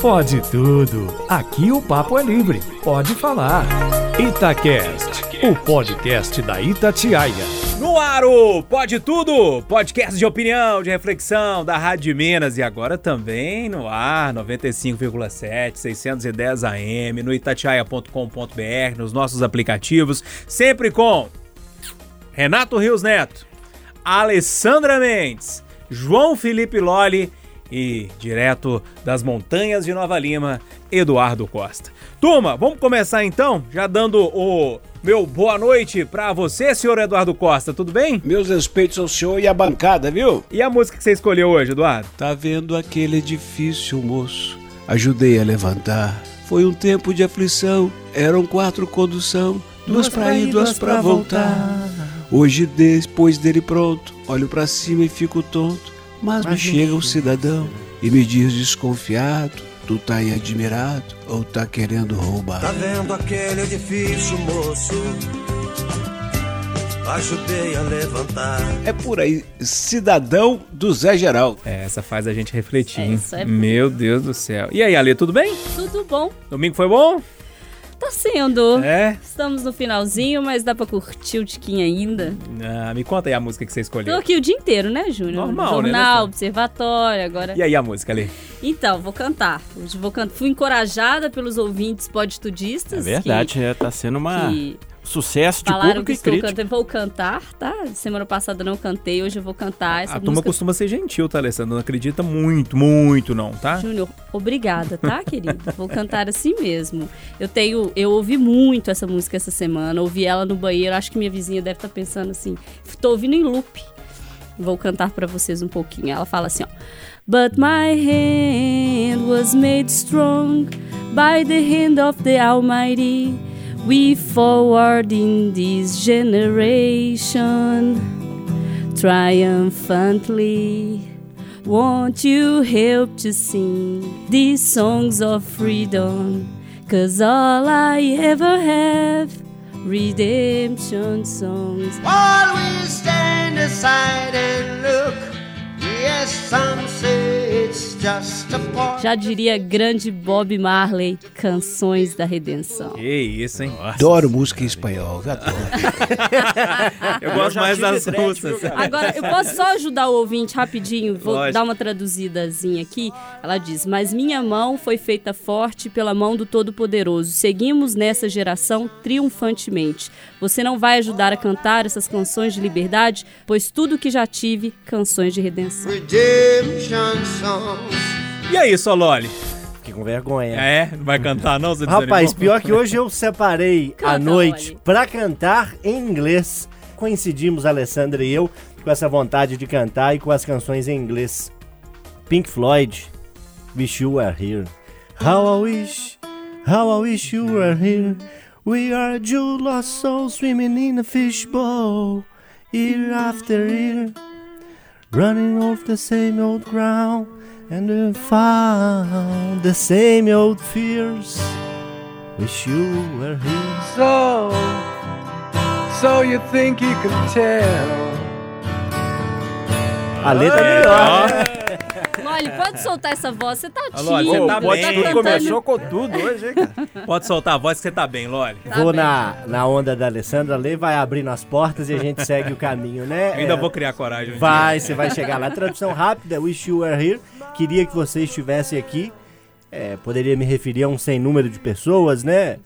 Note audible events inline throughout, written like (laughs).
Pode tudo. Aqui o papo é livre. Pode falar. Itacast, o podcast da Itatiaia. No ar o Pode Tudo, podcast de opinião, de reflexão da Rádio Minas e agora também no ar 95,7, 610 AM, no itatiaia.com.br, nos nossos aplicativos, sempre com Renato Rios Neto, Alessandra Mendes, João Felipe Loli e direto das montanhas de Nova Lima, Eduardo Costa. Turma, vamos começar então, já dando o meu boa noite pra você, senhor Eduardo Costa, tudo bem? Meus respeitos ao senhor e à bancada, viu? E a música que você escolheu hoje, Eduardo? Tá vendo aquele edifício, moço? Ajudei a levantar. Foi um tempo de aflição, eram quatro condução, duas, pra ir, duas pra voltar. Hoje, depois dele pronto, olho pra cima e fico tonto. Mas, me chega um cidadão e me diz desconfiado: Tu tá aí admirado ou tá querendo roubar? Tá vendo aquele edifício, moço? Ajudei a levantar. É por aí, cidadão do Zé Geraldo. É, essa faz a gente refletir, hein? Essa é Meu Deus do céu. E aí, Ale, tudo bem? Tudo bom? Domingo foi bom? Tá sendo. É? Estamos no finalzinho, mas dá pra curtir o tiquinho ainda. Ah, me conta aí a música que você Tô escolheu. aqui o dia inteiro, né, Júnior? Normal, né, Jornal, Nessa? observatório, agora. E aí a música ali? Então, vou cantar. Hoje vou cantar. Fui encorajada pelos ouvintes podestudistas. É verdade, é, tá sendo uma Que, que sucesso de falaram público que e crítico. cantando. Vou cantar, tá? Semana passada não cantei, hoje eu vou cantar essa a turma música. costuma ser gentil, tá, Alessandro? Não acredita muito, muito não, tá? Júnior, obrigada, tá, (laughs) querido? Vou cantar assim mesmo. Eu tenho, eu ouvi muito essa música essa semana, ouvi ela no banheiro, acho que minha vizinha deve estar pensando assim, tô ouvindo em loop. Vou cantar pra vocês um pouquinho. Ela fala assim, ó: But my hand was made strong by the hand of the Almighty. We forward in this generation triumphantly. Won't you help to sing these songs of freedom? Cause all I ever have, redemption songs. While we stand aside and look, yes, some say it's. Já diria grande Bob Marley, Canções da Redenção. Que isso, hein? Adoro música em espanhol, adoro. (laughs) Eu gosto já mais das russas. Agora, eu posso só ajudar o ouvinte rapidinho? Vou Lógico. dar uma traduzidazinha aqui. Ela diz: Mas minha mão foi feita forte pela mão do Todo-Poderoso. Seguimos nessa geração triunfantemente. Você não vai ajudar a cantar essas canções de liberdade, pois tudo que já tive, canções de redenção. Redemption songs. E aí, Sololi? Fiquei com vergonha. É? Não vai cantar não? Você Rapaz, desanimou? pior que hoje eu separei Canta, a noite Loli. pra cantar em inglês. Coincidimos, Alessandra e eu, com essa vontade de cantar e com as canções em inglês. Pink Floyd, Wish You Were Here. How I wish, how I wish you were here. We are two lost souls swimming in a fishbowl, year after year, running off the same old ground, and we found the same old fears. Wish you were here. So, so you think you can tell? A letra é melhor. Né? Loli, (laughs) pode soltar essa voz? Você tá Ô, Loli, tímido. você tá bem, tá cantando. Começou com tudo hoje, hein, cara? Pode soltar a voz que você tá bem, Loli. Tá Vou bem. na, na onda da Alessandra, Lei vai abrindo as portas e a gente segue o caminho, né? Eu ainda É, vou criar coragem. um Vai, você vai chegar lá. Tradução rápida, Wish You Were Here. Queria que você estivesse aqui. É, poderia me referir a um sem número de pessoas, né?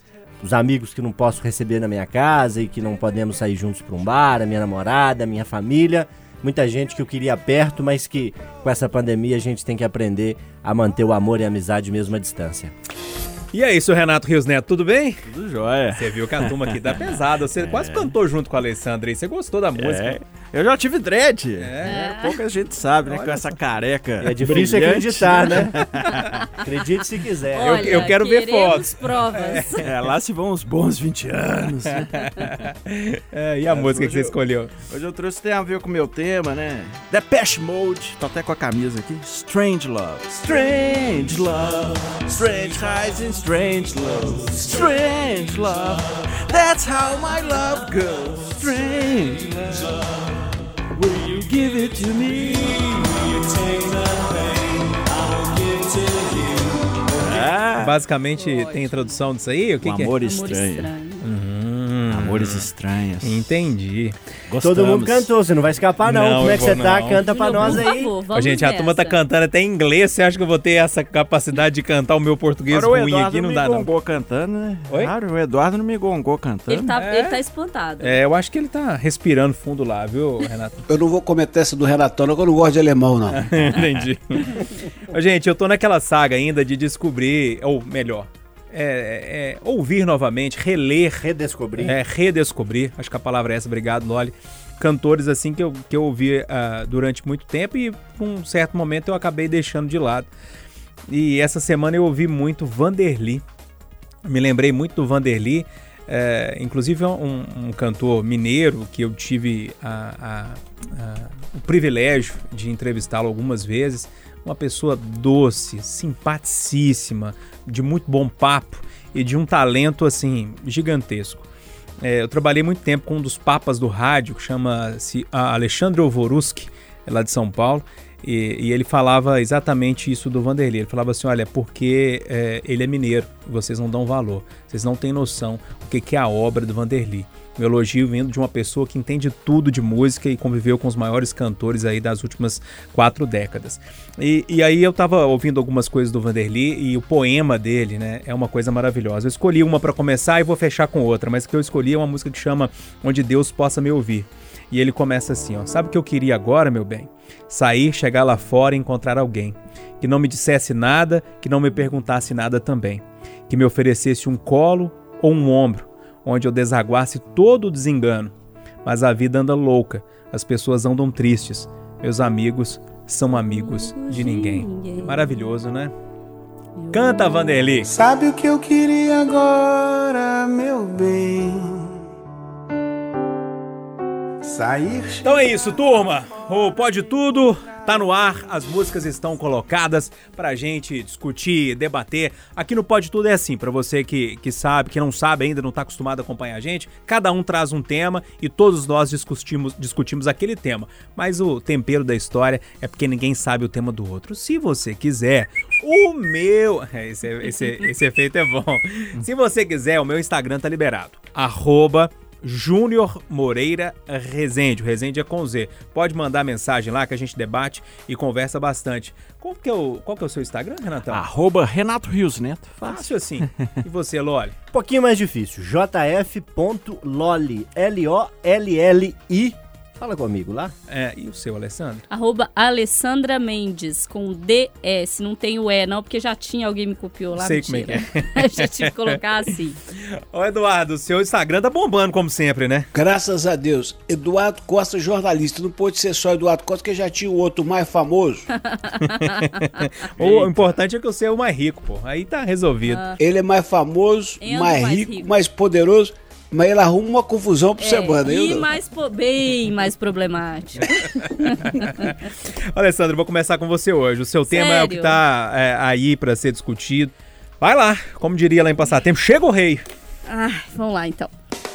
Os amigos que não posso receber na minha casa e que não podemos sair juntos para um bar, a minha namorada, a minha família. Muita gente que eu queria perto, mas que com essa pandemia a gente tem que aprender a manter o amor e a amizade mesmo à distância. E aí, seu Renato Rios Neto, tudo bem? Tudo jóia. Você viu que a turma aqui tá pesada. Você (laughs) quase cantou junto com a Alessandra aí. Você gostou da música? É, eu já tive dread. É. Pouca gente sabe, né? Com essa careca. É difícil brilhante. acreditar, né? (laughs) Acredite se quiser. Eu- Olha, eu quero ver fotos. provas. É, lá se vão uns bons 20 anos. (laughs) É, e a música que você eu- escolheu? Hoje eu trouxe tem a ver com o meu tema, né? Depeche Mode. Tô até com a camisa aqui. Strange Love. Strange Love. Strange highs and strange lows. Strange Love. That's how my love goes. Strange Love give it to me. Ah, basicamente tem introdução disso aí? O que, um que é? amor é? Estranho. Amor estranho. Amores estranhos. Entendi. Gostamos. Todo mundo cantou, você não vai escapar não. Não, Como é que você tá? não. Canta pra Júnior, nós aí. favor, vamos gente, a turma tá nessa. cantando até em inglês. Você acha que eu vou ter essa capacidade de cantar o meu português Agora o ruim aqui? Não me dá, não. gongou cantando, né? Oi? Claro, o Eduardo não me gongou cantando. Ele tá, É. ele tá espantado. É, eu acho que ele tá respirando fundo lá, viu, Renato? Eu não vou cometer essa do Renatão, não, que eu não gosto de alemão, não. (laughs) Entendi. Gente, eu tô naquela saga ainda de descobrir, ou melhor, é, é, ouvir novamente, reler, Redescobrir. é, redescobrir, acho que a palavra é essa, obrigado, Loli. Cantores assim que eu, que eu ouvi ah, durante muito tempo e por um certo momento eu acabei deixando de lado. E essa semana eu ouvi muito Vanderly. Me lembrei muito do Vanderly. é, inclusive é um, um cantor mineiro que eu tive a- a- a- o privilégio de entrevistá-lo algumas vezes. Uma pessoa doce, simpaticíssima, de muito bom papo e de um talento assim gigantesco. É, eu trabalhei muito tempo com um dos papas do rádio, que chama-se Alexandre Ovoruski, é lá de São Paulo, e, e ele falava exatamente isso do Vanderlei. Ele falava assim: olha, porque é, ele é mineiro, vocês não dão valor, vocês não têm noção o que, que é a obra do Vanderlei. Um elogio vindo de uma pessoa que entende tudo de música e conviveu com os maiores cantores aí das últimas quatro décadas. E, e aí eu tava ouvindo algumas coisas do Vanderly e o poema dele, né, é uma coisa maravilhosa. Eu escolhi uma para começar e vou fechar com outra, mas o que eu escolhi é uma música que chama Onde Deus Possa Me Ouvir. E ele começa assim, ó: Sabe o que eu queria agora, meu bem? Sair, chegar lá fora e encontrar alguém que não me dissesse nada, que não me perguntasse nada também, que me oferecesse um colo ou um ombro onde eu desaguasse todo o desengano. Mas a vida anda louca, as pessoas andam tristes, meus amigos são amigos de ninguém. Maravilhoso, né? Canta, Vanderly! Sabe o que eu queria agora, meu bem? Sair. Então é isso, turma. O Pode Tudo tá no ar, as músicas estão colocadas pra gente discutir, debater. Aqui no Pode Tudo é assim, pra você que, que sabe, que não sabe ainda, não tá acostumado a acompanhar a gente, cada um traz um tema e todos nós discutimos, discutimos aquele tema. Mas o tempero da história é porque ninguém sabe o tema do outro. Se você quiser, o meu. (laughs) Esse, esse, esse efeito é bom. Se você quiser, o meu Instagram tá liberado. Arroba Júnior Moreira Rezende. O Rezende é com Z. Pode mandar mensagem lá que a gente debate e conversa bastante. Qual que é o, qual que é o seu Instagram, Renatão? Arroba Renato Rios Neto. Fácil assim. E você, Loli? (laughs) Um pouquinho mais difícil. jf.loli. L-O-L-L-I. Fala comigo lá. É, e o seu, Alessandro? Arroba Alessandra Mendes, com DS. Não tem o E, não, porque já tinha alguém me copiou lá. Sei como é que mentira. já tive que colocar assim. Ô, Eduardo, o seu Instagram tá bombando como sempre, né? Graças a Deus. Eduardo Costa, jornalista. Não pode ser só Eduardo Costa, que já tinha o outro mais famoso. (laughs) O importante é que eu seja o mais rico, pô. Aí tá resolvido. Ele é mais famoso, Endo mais, mais rico, rico. mais poderoso, mas ele arruma uma confusão por semana. É, e eu- mais, po- bem mais problemático. (laughs) Alessandro, eu vou começar com você hoje. O seu tema é o que Sério? tá é, aí pra ser discutido. Vai lá, como diria lá em Passatempo, chega o rei. Ah, vamos lá então.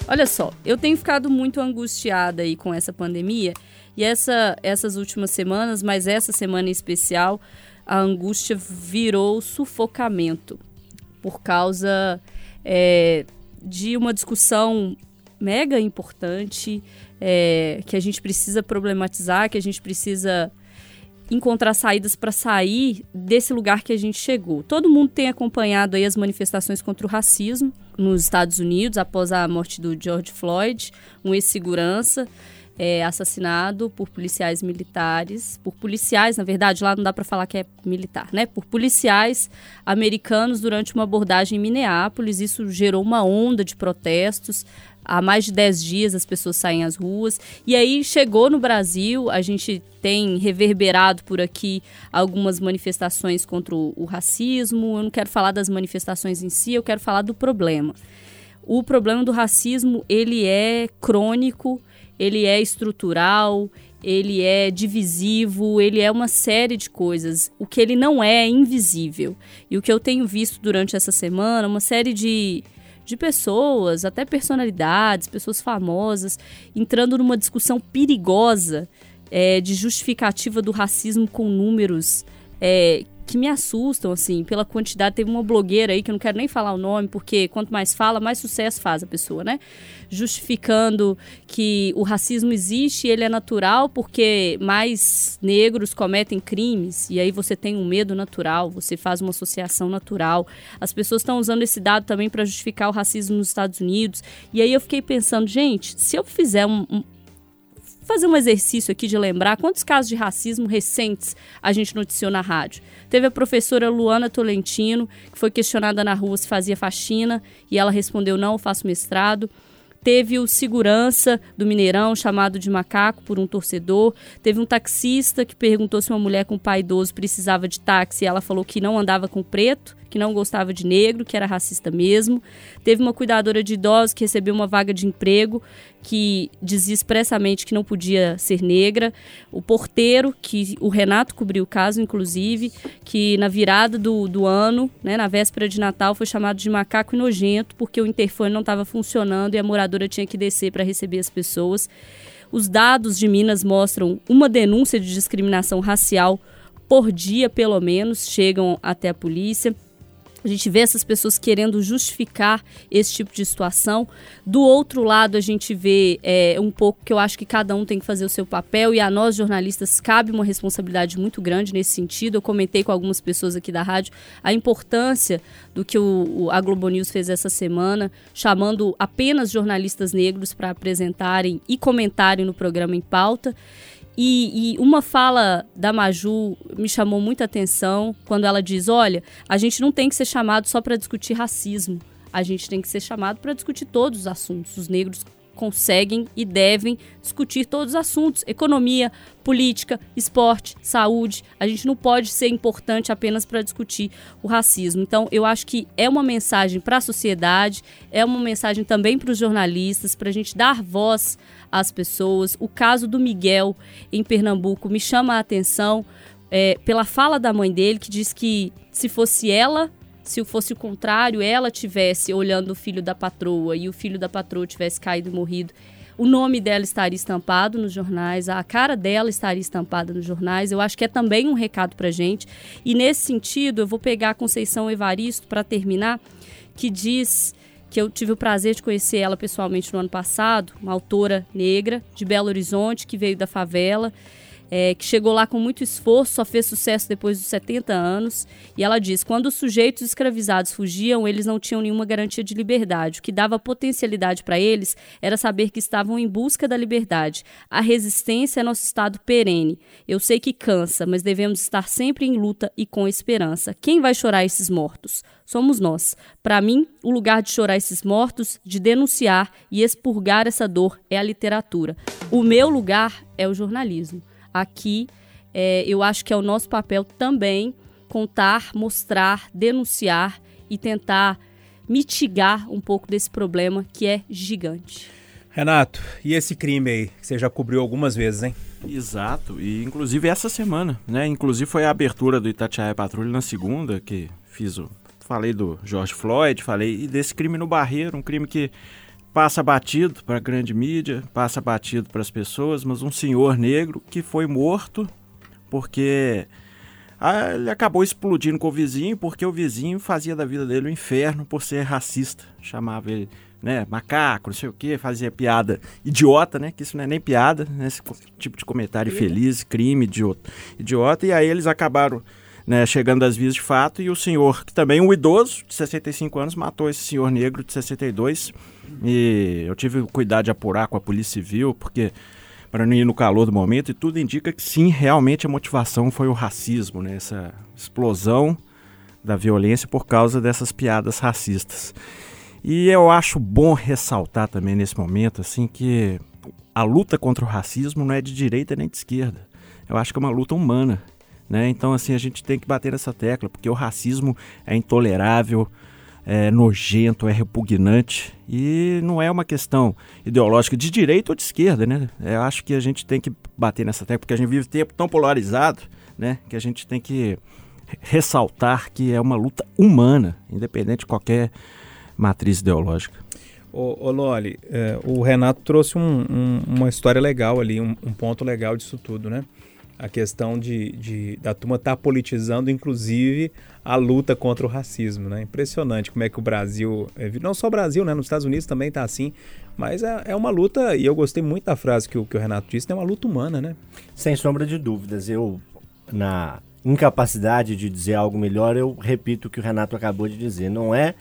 Olha só, eu tenho ficado muito angustiada aí com essa pandemia e essa, essas últimas semanas, mas essa semana em especial, a angústia virou sufocamento por causa é, de uma discussão mega importante é, que a gente precisa problematizar, que a gente precisa encontrar saídas para sair desse lugar que a gente chegou. Todo mundo tem acompanhado aí as manifestações contra o racismo nos Estados Unidos após a morte do George Floyd, um ex-segurança é, assassinado por policiais militares, por policiais, na verdade, lá não dá para falar que é militar, né? Por policiais americanos durante uma abordagem em Minneapolis. Isso gerou uma onda de protestos. Há mais de 10 dias as pessoas saem às ruas. E aí chegou no Brasil, a gente tem reverberado por aqui algumas manifestações contra o, o racismo. Eu não quero falar das manifestações em si, eu quero falar do problema. O problema do racismo, ele é crônico, ele é estrutural, ele é divisivo, ele é uma série de coisas. O que ele não é é invisível. E o que eu tenho visto durante essa semana, uma série de, de pessoas, até personalidades, pessoas famosas, entrando numa discussão perigosa é, de justificativa do racismo com números é, que me assustam, assim, pela quantidade. Teve uma blogueira aí, que eu não quero nem falar o nome, porque quanto mais fala, mais sucesso faz a pessoa, né? Justificando que o racismo existe e ele é natural porque mais negros cometem crimes, e aí você tem um medo natural, você faz uma associação natural. As pessoas estão usando esse dado também para justificar o racismo nos Estados Unidos. E aí eu fiquei pensando, gente, se eu fizer um, um fazer um exercício aqui de lembrar quantos casos de racismo recentes a gente noticiou na rádio. Teve a professora Luana Tolentino, que foi questionada na rua se fazia faxina, e ela respondeu: não, eu faço mestrado. Teve o segurança do Mineirão, chamado de macaco por um torcedor. Teve um taxista que perguntou se uma mulher com pai idoso precisava de táxi e ela falou que não andava com preto que não gostava de negro, que era racista mesmo. Teve uma cuidadora de idosos que recebeu uma vaga de emprego que dizia expressamente que não podia ser negra. O porteiro, que o Renato cobriu o caso, inclusive, que na virada do, do ano, né, na véspera de Natal, foi chamado de macaco nojento porque o interfone não estava funcionando e a moradora tinha que descer para receber as pessoas. Os dados de Minas mostram uma denúncia de discriminação racial por dia, pelo menos, chegam até a polícia. A gente vê essas pessoas querendo justificar esse tipo de situação. Do outro lado, a gente vê é, um pouco que eu acho que cada um tem que fazer o seu papel e a nós, jornalistas, cabe uma responsabilidade muito grande nesse sentido. Eu comentei com algumas pessoas aqui da rádio a importância do que o, a Globo News fez essa semana, chamando apenas jornalistas negros para apresentarem e comentarem no programa em pauta. E, e, uma fala da Maju me chamou muita atenção quando ela diz: olha, a gente não tem que ser chamado só para discutir racismo, a gente tem que ser chamado para discutir todos os assuntos. Os negros conseguem e devem discutir todos os assuntos: economia, política, esporte, saúde. A gente não pode ser importante apenas para discutir o racismo. Então, eu acho que é uma mensagem para a sociedade, é uma mensagem também para os jornalistas, para a gente dar voz às pessoas. O caso do Miguel em Pernambuco me chama a atenção é, pela fala da mãe dele, que diz que se fosse ela se fosse o contrário, ela tivesse olhando o filho da patroa e o filho da patroa tivesse caído e morrido, o nome dela estaria estampado nos jornais, a cara dela estaria estampada nos jornais. Eu acho que é também um recado para gente. E nesse sentido, eu vou pegar a Conceição Evaristo para terminar, que diz que eu tive o prazer de conhecer ela pessoalmente no ano passado, uma autora negra de Belo Horizonte que veio da favela é, que chegou lá com muito esforço, só fez sucesso depois dos 70 anos. E ela diz: quando os sujeitos escravizados fugiam, eles não tinham nenhuma garantia de liberdade. O que dava potencialidade para eles era saber que estavam em busca da liberdade. A resistência é nosso estado perene. Eu sei que cansa, mas devemos estar sempre em luta e com esperança. Quem vai chorar esses mortos? Somos nós. Para mim, o lugar de chorar esses mortos, de denunciar e expurgar essa dor é a literatura. O meu lugar é o jornalismo aqui, é, eu acho que é o nosso papel também contar, mostrar, denunciar e tentar mitigar um pouco desse problema que é gigante. Renato, e esse crime aí que você já cobriu algumas vezes, hein? Exato, e inclusive essa semana, né? Inclusive foi a abertura do Itatiaia Patrulha na segunda, que fiz o. Falei do George Floyd, falei desse crime no Barreiro, um crime que passa batido para a grande mídia, passa batido para as pessoas, mas um senhor negro que foi morto porque ah, ele acabou explodindo com o vizinho porque o vizinho fazia da vida dele um inferno por ser racista, chamava ele né, macaco, não sei o que, fazia piada idiota, né, que isso não é nem piada, né, esse tipo de comentário feliz, crime, idiota, idiota, e aí eles acabaram né, chegando às vias de fato, e o senhor, que também um idoso de 65 anos, matou esse senhor negro de 62 e eu tive cuidado de apurar com a Polícia Civil, porque para não ir no calor do momento, e tudo indica que sim, realmente a motivação foi o racismo, né? essa explosão da violência por causa dessas piadas racistas. E eu acho bom ressaltar também nesse momento assim que a luta contra o racismo não é de direita nem de esquerda. Eu acho que é uma luta humana. Né? Então, assim, a gente tem que bater nessa tecla, porque o racismo é intolerável, é nojento, é repugnante e não é uma questão ideológica de direita ou de esquerda, né? Eu acho que a gente tem que bater nessa tecla porque a gente vive tempo tão polarizado, né? Que a gente tem que ressaltar que é uma luta humana, independente de qualquer matriz ideológica. Ô Loli, é, o Renato trouxe um, um, uma história legal ali, um, um ponto legal disso tudo, né? A questão de, de da turma estar tá politizando, inclusive, a luta contra o racismo, né? Impressionante como é que o Brasil, é, não só o Brasil, né? Nos Estados Unidos também está assim, mas é, é, uma luta, e eu gostei muito da frase que o, que o Renato disse, é uma luta humana, né? Sem sombra de dúvidas, eu, na incapacidade de dizer algo melhor, eu repito o que o Renato acabou de dizer, não é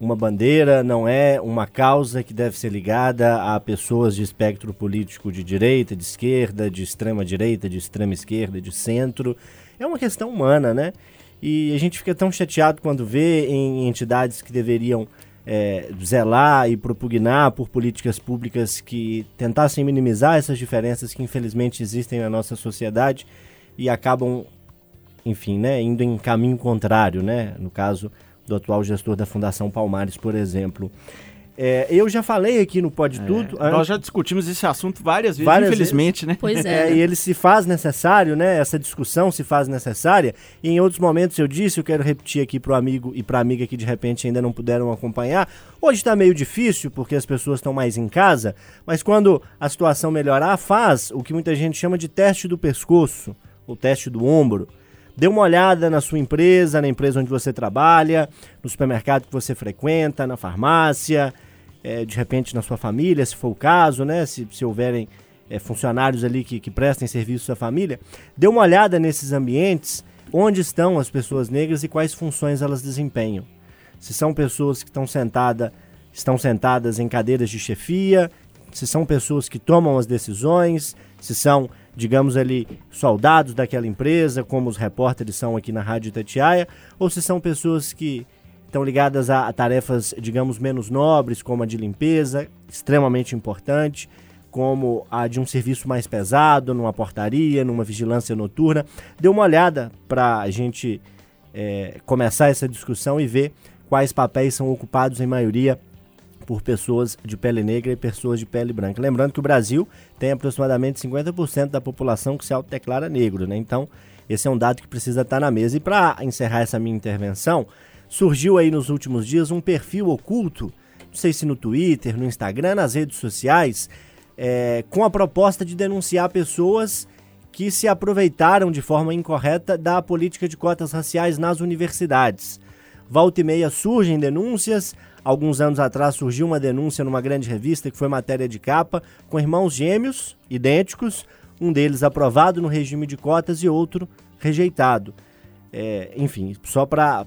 uma bandeira, não é uma causa que deve ser ligada a pessoas de espectro político de direita, de esquerda, de extrema direita, de extrema esquerda, de centro. É uma questão humana, né? E a gente fica tão chateado quando vê em entidades que deveriam é, zelar e propugnar por políticas públicas que tentassem minimizar essas diferenças que infelizmente existem na nossa sociedade e acabam, enfim, né, indo em caminho contrário, né? No caso, do atual gestor da Fundação Palmares, por exemplo. É, eu já falei aqui no Pode é, Tudo. Nós já discutimos esse assunto várias vezes, várias infelizmente, vezes. né? Pois é. é. E ele se faz necessário, né? Essa discussão se faz necessária. E em outros momentos eu disse, eu quero repetir aqui para o amigo e para a amiga que de repente ainda não puderam acompanhar. Hoje está meio difícil porque as pessoas estão mais em casa, mas quando a situação melhorar, faz o que muita gente chama de teste do pescoço, o teste do ombro. Dê uma olhada na sua empresa, na empresa onde você trabalha, no supermercado que você frequenta, na farmácia, é, de repente na sua família, se for o caso, né? Se, se houverem é, funcionários ali que, que prestem serviço à família. Dê uma olhada nesses ambientes, onde estão as pessoas negras e quais funções elas desempenham. Se são pessoas que estão, sentada, estão sentadas em cadeiras de chefia, se são pessoas que tomam as decisões, se são digamos ali, soldados daquela empresa, como os repórteres são aqui na Rádio Tatiaia, ou se são pessoas que estão ligadas a, tarefas, digamos, menos nobres, como a de limpeza, extremamente importante, como a de um serviço mais pesado, numa portaria, numa vigilância noturna. Dê uma olhada para a gente é, começar essa discussão e ver quais papéis são ocupados em maioria por pessoas de pele negra e pessoas de pele branca. Lembrando que o Brasil tem aproximadamente 50% da população que se autodeclara negro, né? Então, esse é um dado que precisa estar na mesa. E para encerrar essa minha intervenção, surgiu aí nos últimos dias um perfil oculto, não sei se no Twitter, no Instagram, nas redes sociais, é, com a proposta de denunciar pessoas que se aproveitaram de forma incorreta da política de cotas raciais nas universidades. Volta e meia surgem denúncias, Alguns anos atrás surgiu uma denúncia numa grande revista que foi matéria de capa, com irmãos gêmeos, idênticos, um deles aprovado no regime de cotas e outro rejeitado. É, enfim, só para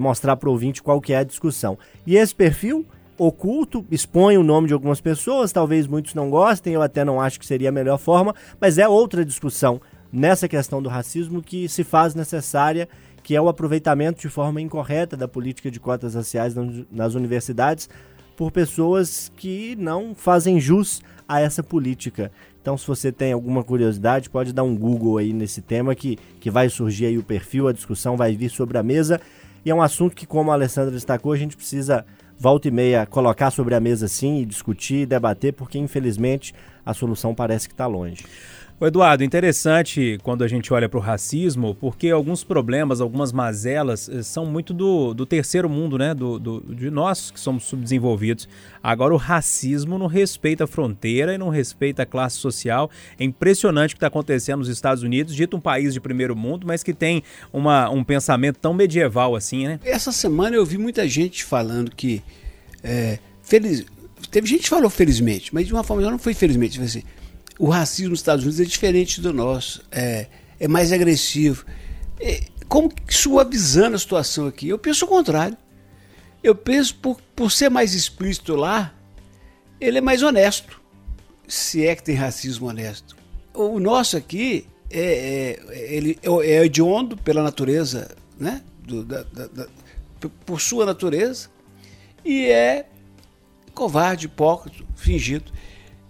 mostrar para o ouvinte qual que é a discussão. E esse perfil oculto expõe o nome de algumas pessoas, talvez muitos não gostem, eu até não acho que seria a melhor forma, mas é outra discussão nessa questão do racismo que se faz necessária que é o aproveitamento de forma incorreta da política de cotas raciais nas universidades por pessoas que não fazem jus a essa política. Então, se você tem alguma curiosidade, pode dar um Google aí nesse tema que, que vai surgir aí o perfil, a discussão vai vir sobre a mesa. E é um assunto que, como a Alessandra destacou, a gente precisa volta e meia colocar sobre a mesa sim e discutir debater, porque infelizmente a solução parece que está longe. O Eduardo, interessante quando a gente olha para o racismo, porque alguns problemas, algumas mazelas eh, são muito do, do terceiro mundo, né? Do, do, de nós que somos subdesenvolvidos. Agora, o racismo não respeita a fronteira e não respeita a classe social. É impressionante o que está acontecendo nos Estados Unidos, dito um país de primeiro mundo, mas que tem uma, um pensamento tão medieval assim, né? Essa semana eu vi muita gente falando que. É, feliz, teve gente que falou felizmente, mas de uma forma não foi felizmente, foi assim o racismo nos Estados Unidos é diferente do nosso, é, é mais agressivo. É, como suavizando a situação aqui? Eu penso o contrário. Eu penso, por, por ser mais explícito lá, ele é mais honesto, se é que tem racismo honesto. O nosso aqui é, é ele é, é hediondo pela natureza, né? Do, da, da, da, por sua natureza, e é covarde, hipócrita, fingido.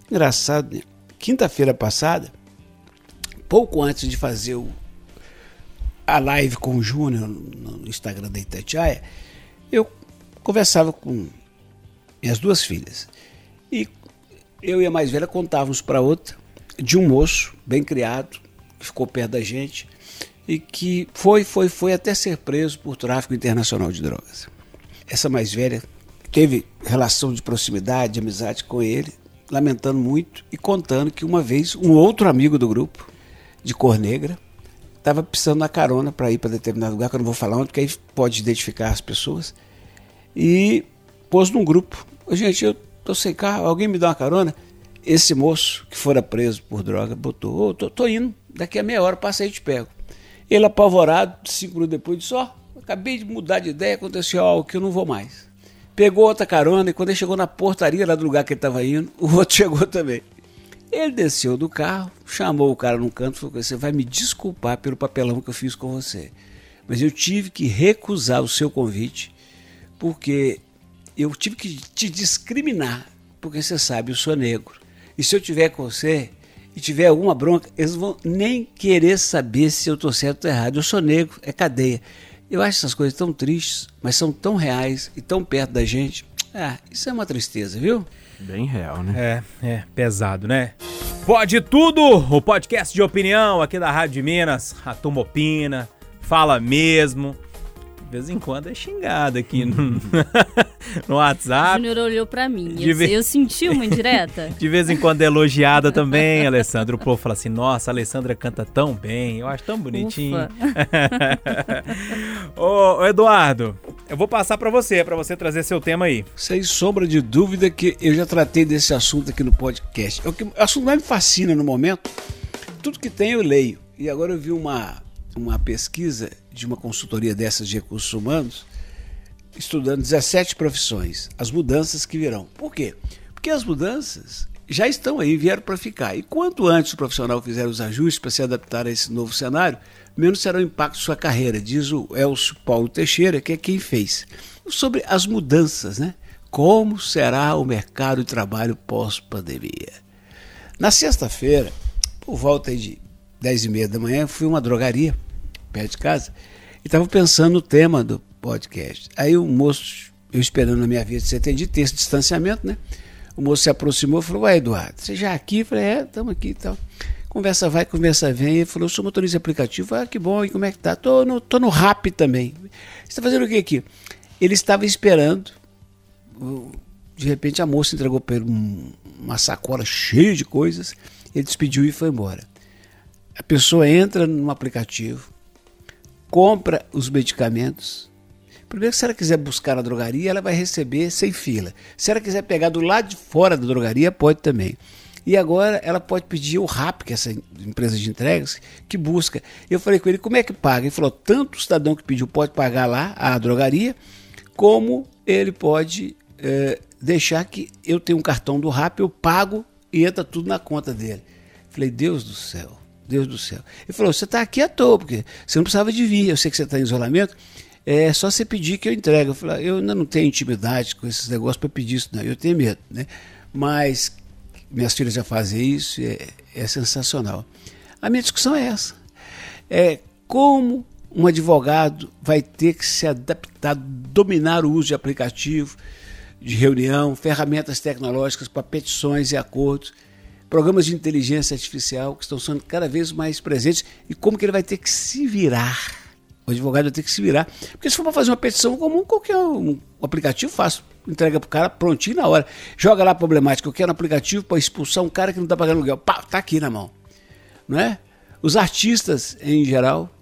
Engraçado, né? Quinta-feira passada, pouco antes de fazer o, a live com o Júnior no Instagram da Itatiaia, eu conversava com minhas duas filhas. E eu e a mais velha contávamos para outra de um moço bem criado, que ficou perto da gente e que foi, foi, foi até ser preso por tráfico internacional de drogas. Essa mais velha teve relação de proximidade, de amizade com ele, lamentando muito e contando que uma vez um outro amigo do grupo de cor negra, estava precisando da carona para ir para determinado lugar, que eu não vou falar onde, porque aí pode identificar as pessoas. E pôs num grupo. Gente, eu tô sem carro, alguém me dá uma carona? Esse moço que fora preso por droga botou, ô, tô, tô indo, daqui a meia hora passa aí e te pego. Ele apavorado, cinco minutos depois, disse, ó, acabei de mudar de ideia, aconteceu algo que eu não vou mais. Pegou outra carona e quando ele chegou na portaria lá do lugar que ele estava indo, (laughs) o outro chegou também. Ele desceu do carro, chamou o cara num canto e falou: Você vai me desculpar pelo papelão que eu fiz com você. Mas eu tive que recusar o seu convite, porque eu tive que te discriminar, porque você sabe, eu sou negro. E se eu tiver com você e tiver alguma bronca, eles vão nem querer saber se eu estou certo ou errado. Eu sou negro, é cadeia. Eu acho essas coisas tão tristes, mas são tão reais e tão perto da gente. Ah, isso é uma tristeza, viu? Bem real, né? É, é pesado, né? Pode tudo! O podcast de opinião aqui da Rádio de Minas. A turma opina, fala mesmo. De vez em quando é xingada aqui no, (laughs) no O WhatsApp. Júnior olhou pra mim. Eu, vez- eu senti uma indireta. (laughs) De vez em quando é elogiada também, Alessandra. O povo fala assim: Nossa, a Alessandra canta tão bem. Eu acho tão bonitinho. (laughs) ô, ô, Eduardo, eu vou passar pra você, pra você trazer seu tema aí. Sem sombra de dúvida que eu já tratei desse assunto aqui no podcast. É o, que, o assunto mais me fascina no momento. Tudo que tem eu leio. E agora eu vi uma, uma pesquisa de uma consultoria dessas de recursos humanos, estudando 17 profissões, as mudanças que virão. Por quê? Porque as mudanças já estão aí, vieram para ficar. E quanto antes o profissional fizer os ajustes para se adaptar a esse novo cenário, menos será o impacto de sua carreira, diz o Elcio Paulo Teixeira, que é quem fez. Sobre as mudanças, né? Como será o mercado de trabalho pós-pandemia? Na sexta-feira, por volta de 10 e meia da manhã, fui a uma drogaria perto de casa e estava pensando no tema do podcast. Aí o moço, eu esperando na minha vez de ser atendido, tem esse distanciamento, né? O moço se aproximou e falou: Ué, Eduardo, você já aqui? Eu falei: É, estamos aqui e tal. Conversa vai, conversa vem. Ele falou: Sou motorista de aplicativo. Ah, que bom, e como é que tá? Tô no, tô no rap também. Você está fazendo o que aqui? Ele estava esperando. De repente a moça entregou para ele um- uma sacola cheia de coisas. Ele despediu e foi embora. A pessoa entra no aplicativo, compra os medicamentos. Primeiro, se ela quiser buscar na drogaria, ela vai receber sem fila. Se ela quiser pegar do lado de fora da drogaria, pode também. E agora ela pode pedir o RAP, que é essa empresa de entregas, que busca. Eu falei com ele, como é que paga? Ele falou, tanto o cidadão que pediu pode pagar lá a drogaria, como ele pode eh, deixar que eu tenho um cartão do RAP, eu pago e entra tudo na conta dele. Falei, Deus do céu, Deus do céu. Ele falou, você está aqui à toa, porque você não precisava de vir, eu sei que você está em isolamento, é só você pedir que eu entrego. Eu falei, eu ainda não tenho intimidade com esses negócios para pedir isso, não, eu tenho medo, né? Mas minhas filhas já fazem isso, é, é sensacional. A minha discussão é essa. É como um advogado vai ter que se adaptar, dominar o uso de aplicativo, de reunião, ferramentas tecnológicas para petições e acordos, programas de inteligência artificial que estão sendo cada vez mais presentes e como que ele vai ter que se virar. O advogado vai ter que se virar. Porque se for para fazer uma petição comum, qualquer um aplicativo faz. Entrega para o cara prontinho na hora. Joga lá a problemática. Eu quero um aplicativo para expulsar um cara que não está pagando aluguel. Pá, tá aqui na mão. Não é? Os artistas, em geral,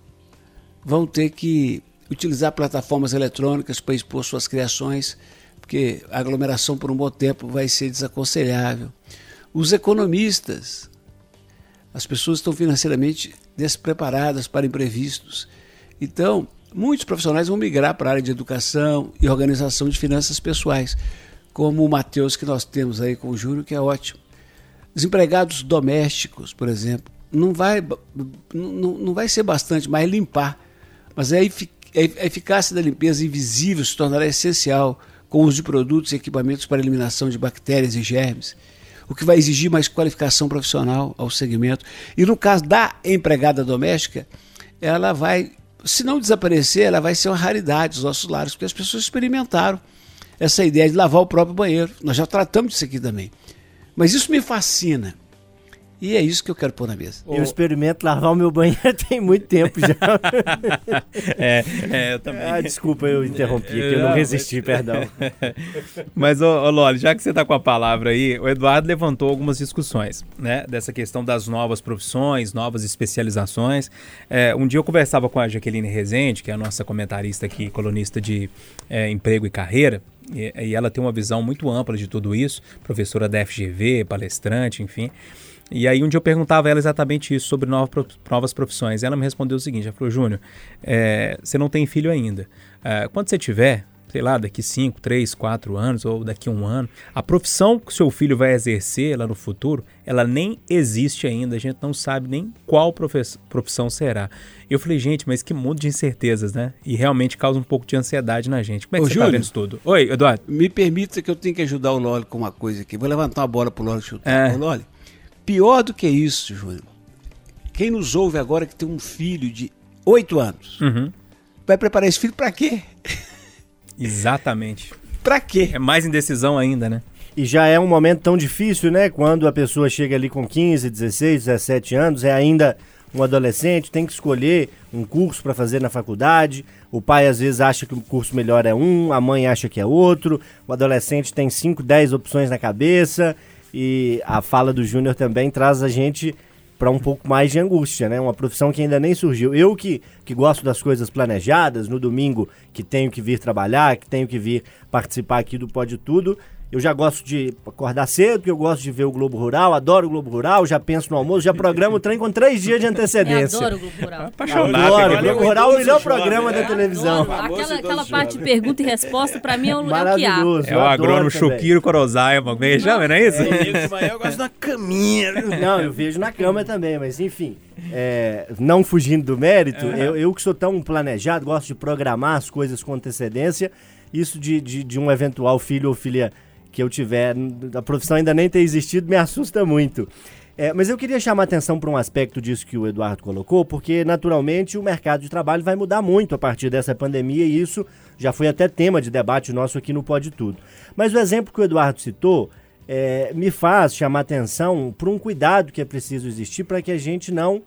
vão ter que utilizar plataformas eletrônicas para expor suas criações, porque a aglomeração por um bom tempo vai ser desaconselhável. Os economistas, as pessoas estão financeiramente despreparadas para imprevistos. Então, muitos profissionais vão migrar para a área de educação e organização de finanças pessoais, como o Matheus que nós temos aí com o Júnior, que é ótimo. Os empregados domésticos, por exemplo, não vai, não, não vai ser bastante mais limpar, mas a eficácia da limpeza invisível se tornará essencial com o uso de produtos e equipamentos para eliminação de bactérias e germes, o que vai exigir mais qualificação profissional ao segmento. E no caso da empregada doméstica, ela vai, se não desaparecer, ela vai ser uma raridade nos nossos lares, porque as pessoas experimentaram essa ideia de lavar o próprio banheiro. Nós já tratamos disso aqui também. Mas isso me fascina. E é isso que eu quero pôr na mesa. Eu experimento lavar o meu banheiro (laughs) tem muito tempo já. (laughs) É, é, eu também. ah, desculpa, eu interrompi, que eu não resisti, perdão. (laughs) Mas, ô, ô Loli, já que você está com a palavra aí, o Eduardo levantou algumas discussões, né? Dessa questão das novas profissões, novas especializações. É, um dia eu conversava com a Jaqueline Rezende, que é a nossa comentarista aqui, colunista de é, emprego e carreira, e, e ela tem uma visão muito ampla de tudo isso, professora da FGV, palestrante, enfim. E aí um dia eu perguntava a ela exatamente isso, sobre novas, prof- novas profissões. Ela me respondeu o seguinte, ela falou, Júnior, é, você não tem filho ainda. É, quando você tiver, sei lá, daqui 5, 3, 4 anos ou daqui um ano, a profissão que o seu filho vai exercer lá no futuro, ela nem existe ainda, a gente não sabe nem qual profissão será. Eu falei, gente, mas que mundo de incertezas, né? E realmente causa um pouco de ansiedade na gente. Como é que Ô, você tá Júnior. vendo isso tudo? Oi, Eduardo. Me permita que eu tenho que ajudar o Loli com uma coisa aqui. Vou levantar uma bola pro Loli chutar. É. Ô, Loli, pior do que isso, Júnior. Quem nos ouve agora que tem um filho de 8 anos, Uhum. vai preparar esse filho pra quê? (laughs) Exatamente. Pra quê? É mais indecisão ainda, né? E já é um momento tão difícil, né? Quando a pessoa chega ali com 15, 16, 17 anos, é ainda um adolescente, tem que escolher um curso para fazer na faculdade. O pai às vezes acha que o curso melhor é um, a mãe acha que é outro. O adolescente tem 5, 10 opções na cabeça. E a fala do Júnior também traz a gente para um pouco mais de angústia, né? Uma profissão que ainda nem surgiu. Eu que, que gosto das coisas planejadas, no domingo que tenho que vir trabalhar, que tenho que vir participar aqui do Pode Tudo, eu já gosto de acordar cedo, porque eu gosto de ver o Globo Rural, adoro o Globo Rural, já penso no almoço, já programo o trem com três dias de Eu antecedência. adoro o Globo Rural. Apaixonado. Adoro, o Globo Rural é o melhor programa da né? televisão. Aquela, aquela parte de pergunta e resposta, pra mim, é o, é o que há. Maravilhoso. É eu o adoro agrônomo também. Shukiro Korozaima. Como é chama, não é isso? De manhã eu gosto uma caminha. Não, eu vejo na cama também, mas enfim, é, não fugindo do mérito, eu, eu que sou tão planejado, gosto de programar as coisas com antecedência, isso de, de, de um eventual filho ou filha que eu tiver, a profissão ainda nem ter existido, me assusta muito. É, mas eu queria chamar atenção para um aspecto disso que o Eduardo colocou, porque naturalmente o mercado de trabalho vai mudar muito a partir dessa pandemia e isso já foi até tema de debate nosso aqui no Pode Tudo. Mas o exemplo que o Eduardo citou é, me faz chamar atenção para um cuidado que é preciso existir para que a gente não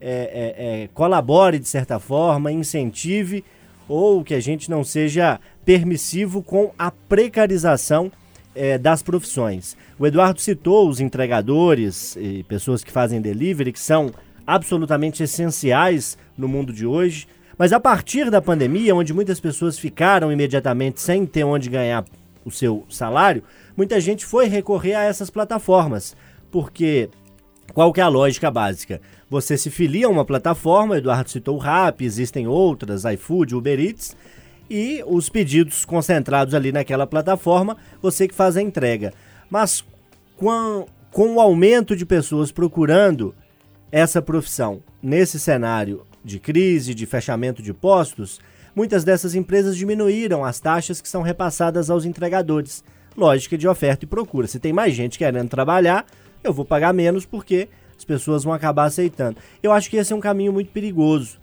é, é, é, colabore de certa forma, incentive ou que a gente não seja permissivo com a precarização é, das profissões. O Eduardo citou os entregadores e pessoas que fazem delivery, que são absolutamente essenciais no mundo de hoje. Mas a partir da pandemia, onde muitas pessoas ficaram imediatamente sem ter onde ganhar o seu salário, muita gente foi recorrer a essas plataformas. Porque qual que é a lógica básica? Você se filia a uma plataforma, Eduardo citou o Rap, existem outras, iFood, Uber Eats, e os pedidos concentrados ali naquela plataforma, você que faz a entrega. Mas com, com o aumento de pessoas procurando essa profissão nesse cenário de crise, de fechamento de postos, muitas dessas empresas diminuíram as taxas que são repassadas aos entregadores. Lógica de oferta e procura. Se tem mais gente querendo trabalhar, eu vou pagar menos porque as pessoas vão acabar aceitando. Eu acho que esse é um caminho muito perigoso.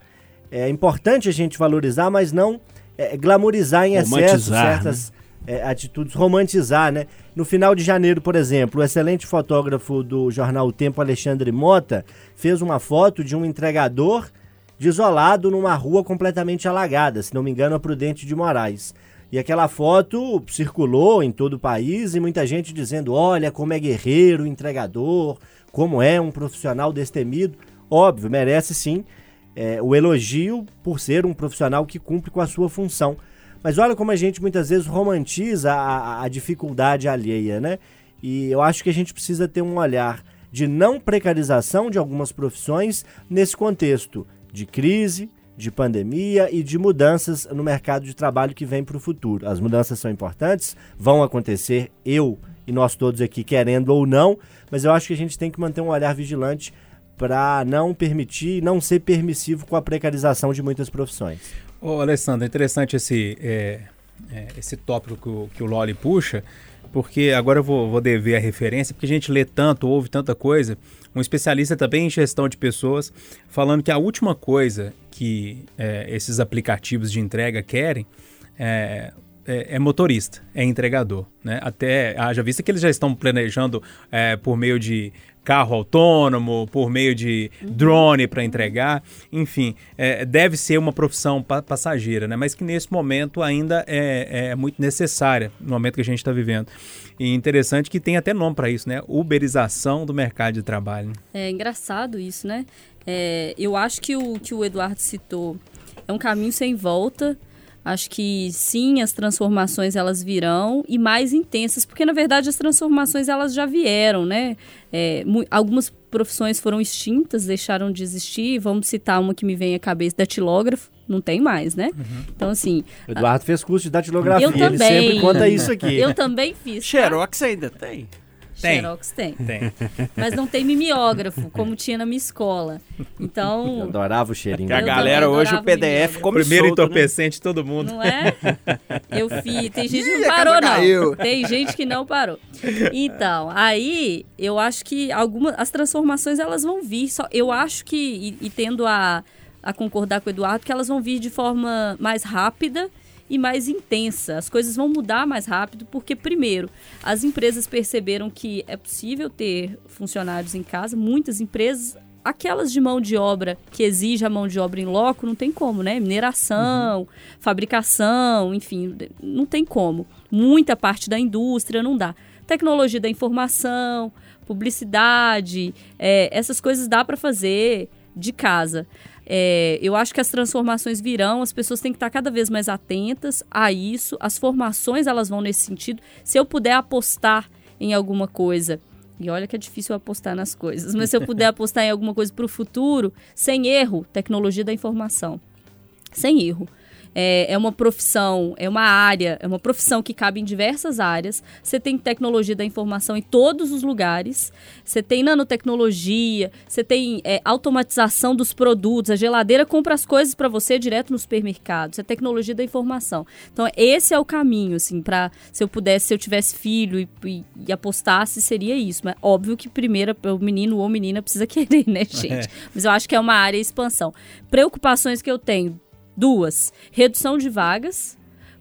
É importante a gente valorizar, mas não é, glamorizar em excesso certas é, atitudes, romantizar, né? No final de janeiro, por exemplo, o excelente fotógrafo do jornal O Tempo, Alexandre Mota, fez uma foto de um entregador desolado numa rua completamente alagada, se não me engano, a Prudente de Moraes. E aquela foto circulou em todo o país e muita gente dizendo: olha como é guerreiro, entregador, como é um profissional destemido. Óbvio, merece sim é, o elogio por ser um profissional que cumpre com a sua função. Mas olha como a gente muitas vezes romantiza a, a- dificuldade alheia, né? E eu acho que a gente precisa ter um olhar de não precarização de algumas profissões nesse contexto de crise, de pandemia e de mudanças no mercado de trabalho que vem para o futuro. As mudanças são importantes, vão acontecer, eu e nós todos aqui querendo ou não, mas eu acho que a gente tem que manter um olhar vigilante para não permitir, não ser permissivo com a precarização de muitas profissões. Ô, Alessandro, é interessante esse, é, é, esse tópico que o, que o Loli puxa, porque agora eu vou, vou dever a referência, porque a gente lê tanto, ouve tanta coisa. Um especialista também em gestão de pessoas falando que a última coisa que é, esses aplicativos de entrega querem é, é, é motorista, é entregador. Né? Até haja vista que eles já estão planejando é, por meio de carro autônomo, por meio de drone para entregar, enfim, é, deve ser uma profissão pa passageira, né? Mas que nesse momento ainda é, é muito necessária no momento que a gente está vivendo. E interessante que tem até nome para isso, né? Uberização do mercado de trabalho. É engraçado isso, né? É, eu acho que o que o Eduardo citou é um caminho sem volta. Acho que sim, as transformações elas virão e mais intensas, porque na verdade as transformações elas já vieram, né? É, algumas profissões foram extintas, deixaram de existir. Vamos citar uma que me vem à cabeça, datilógrafo, não tem mais, né? Uhum. Então assim, O Eduardo fez curso de datilografia, eu ele também. sempre conta isso aqui. Eu também fiz. tá? Xerox ainda tem? Tem. Xerox tem. Tem. (laughs) Mas não tem mimeógrafo, como tinha na minha escola. Eu Então, adorava o cheirinho. Que a Eu galera hoje o PDF come Primeiro solto, né? entorpecente de todo mundo. não é? Eu fiz. Tem gente que não parou, não. Tem gente que não parou. Então, aí eu acho que algumas. As transformações elas vão vir. Só, eu acho que, e, e tendo a, a concordar com o Eduardo, que elas vão vir de forma mais rápida e mais intensa. As coisas vão mudar mais rápido, porque, primeiro, as empresas perceberam que é possível ter funcionários em casa, muitas empresas. Aquelas de mão de obra que exige a mão de obra em loco, não tem como, né? Mineração, fabricação, enfim, não tem como. Muita parte da indústria não dá. Tecnologia da informação, publicidade, é, essas coisas dá para fazer de casa. É, eu acho que as transformações virão, as pessoas têm que estar cada vez mais atentas a isso. As formações elas vão nesse sentido. Se eu puder apostar em alguma coisa, e olha que é difícil apostar nas coisas, mas se eu puder (laughs) apostar em alguma coisa para o futuro, sem erro, tecnologia da informação. Sem erro. É, é uma profissão, é uma área, é uma profissão que cabe em diversas áreas. Você tem tecnologia da informação em todos os lugares. Você tem nanotecnologia, você tem é, automatização dos produtos. A geladeira compra as coisas para você direto no supermercado. Isso é tecnologia da informação. Então, esse é o caminho, assim, para se eu pudesse, se eu tivesse filho e, e- e apostasse, seria isso. Mas óbvio que primeiro o menino ou menina precisa (laughs) querer, né, gente? Mas eu acho que é uma área de expansão. Preocupações que eu tenho, duas. Redução de vagas,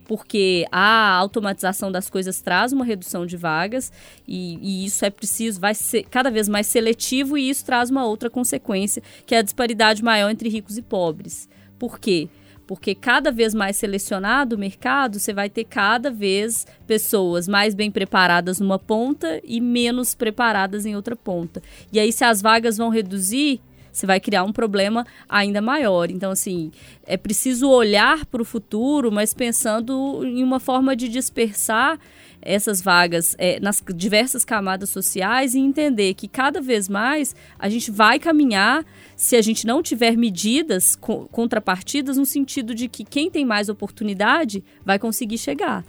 porque a automatização das coisas traz uma redução de vagas e, e isso é preciso, vai ser cada vez mais seletivo e isso traz uma outra consequência, que é a disparidade maior entre ricos e pobres. Por quê? Porque cada vez mais selecionado o mercado, você vai ter cada vez pessoas mais bem preparadas numa ponta e menos preparadas em outra ponta. E aí, se as vagas vão reduzir, você vai criar um problema ainda maior. Então, assim, é preciso olhar para o futuro, mas pensando em uma forma de dispersar essas vagas é, nas diversas camadas sociais e entender que cada vez mais a gente vai caminhar se a gente não tiver medidas, co- contrapartidas, no sentido de que quem tem mais oportunidade vai conseguir chegar.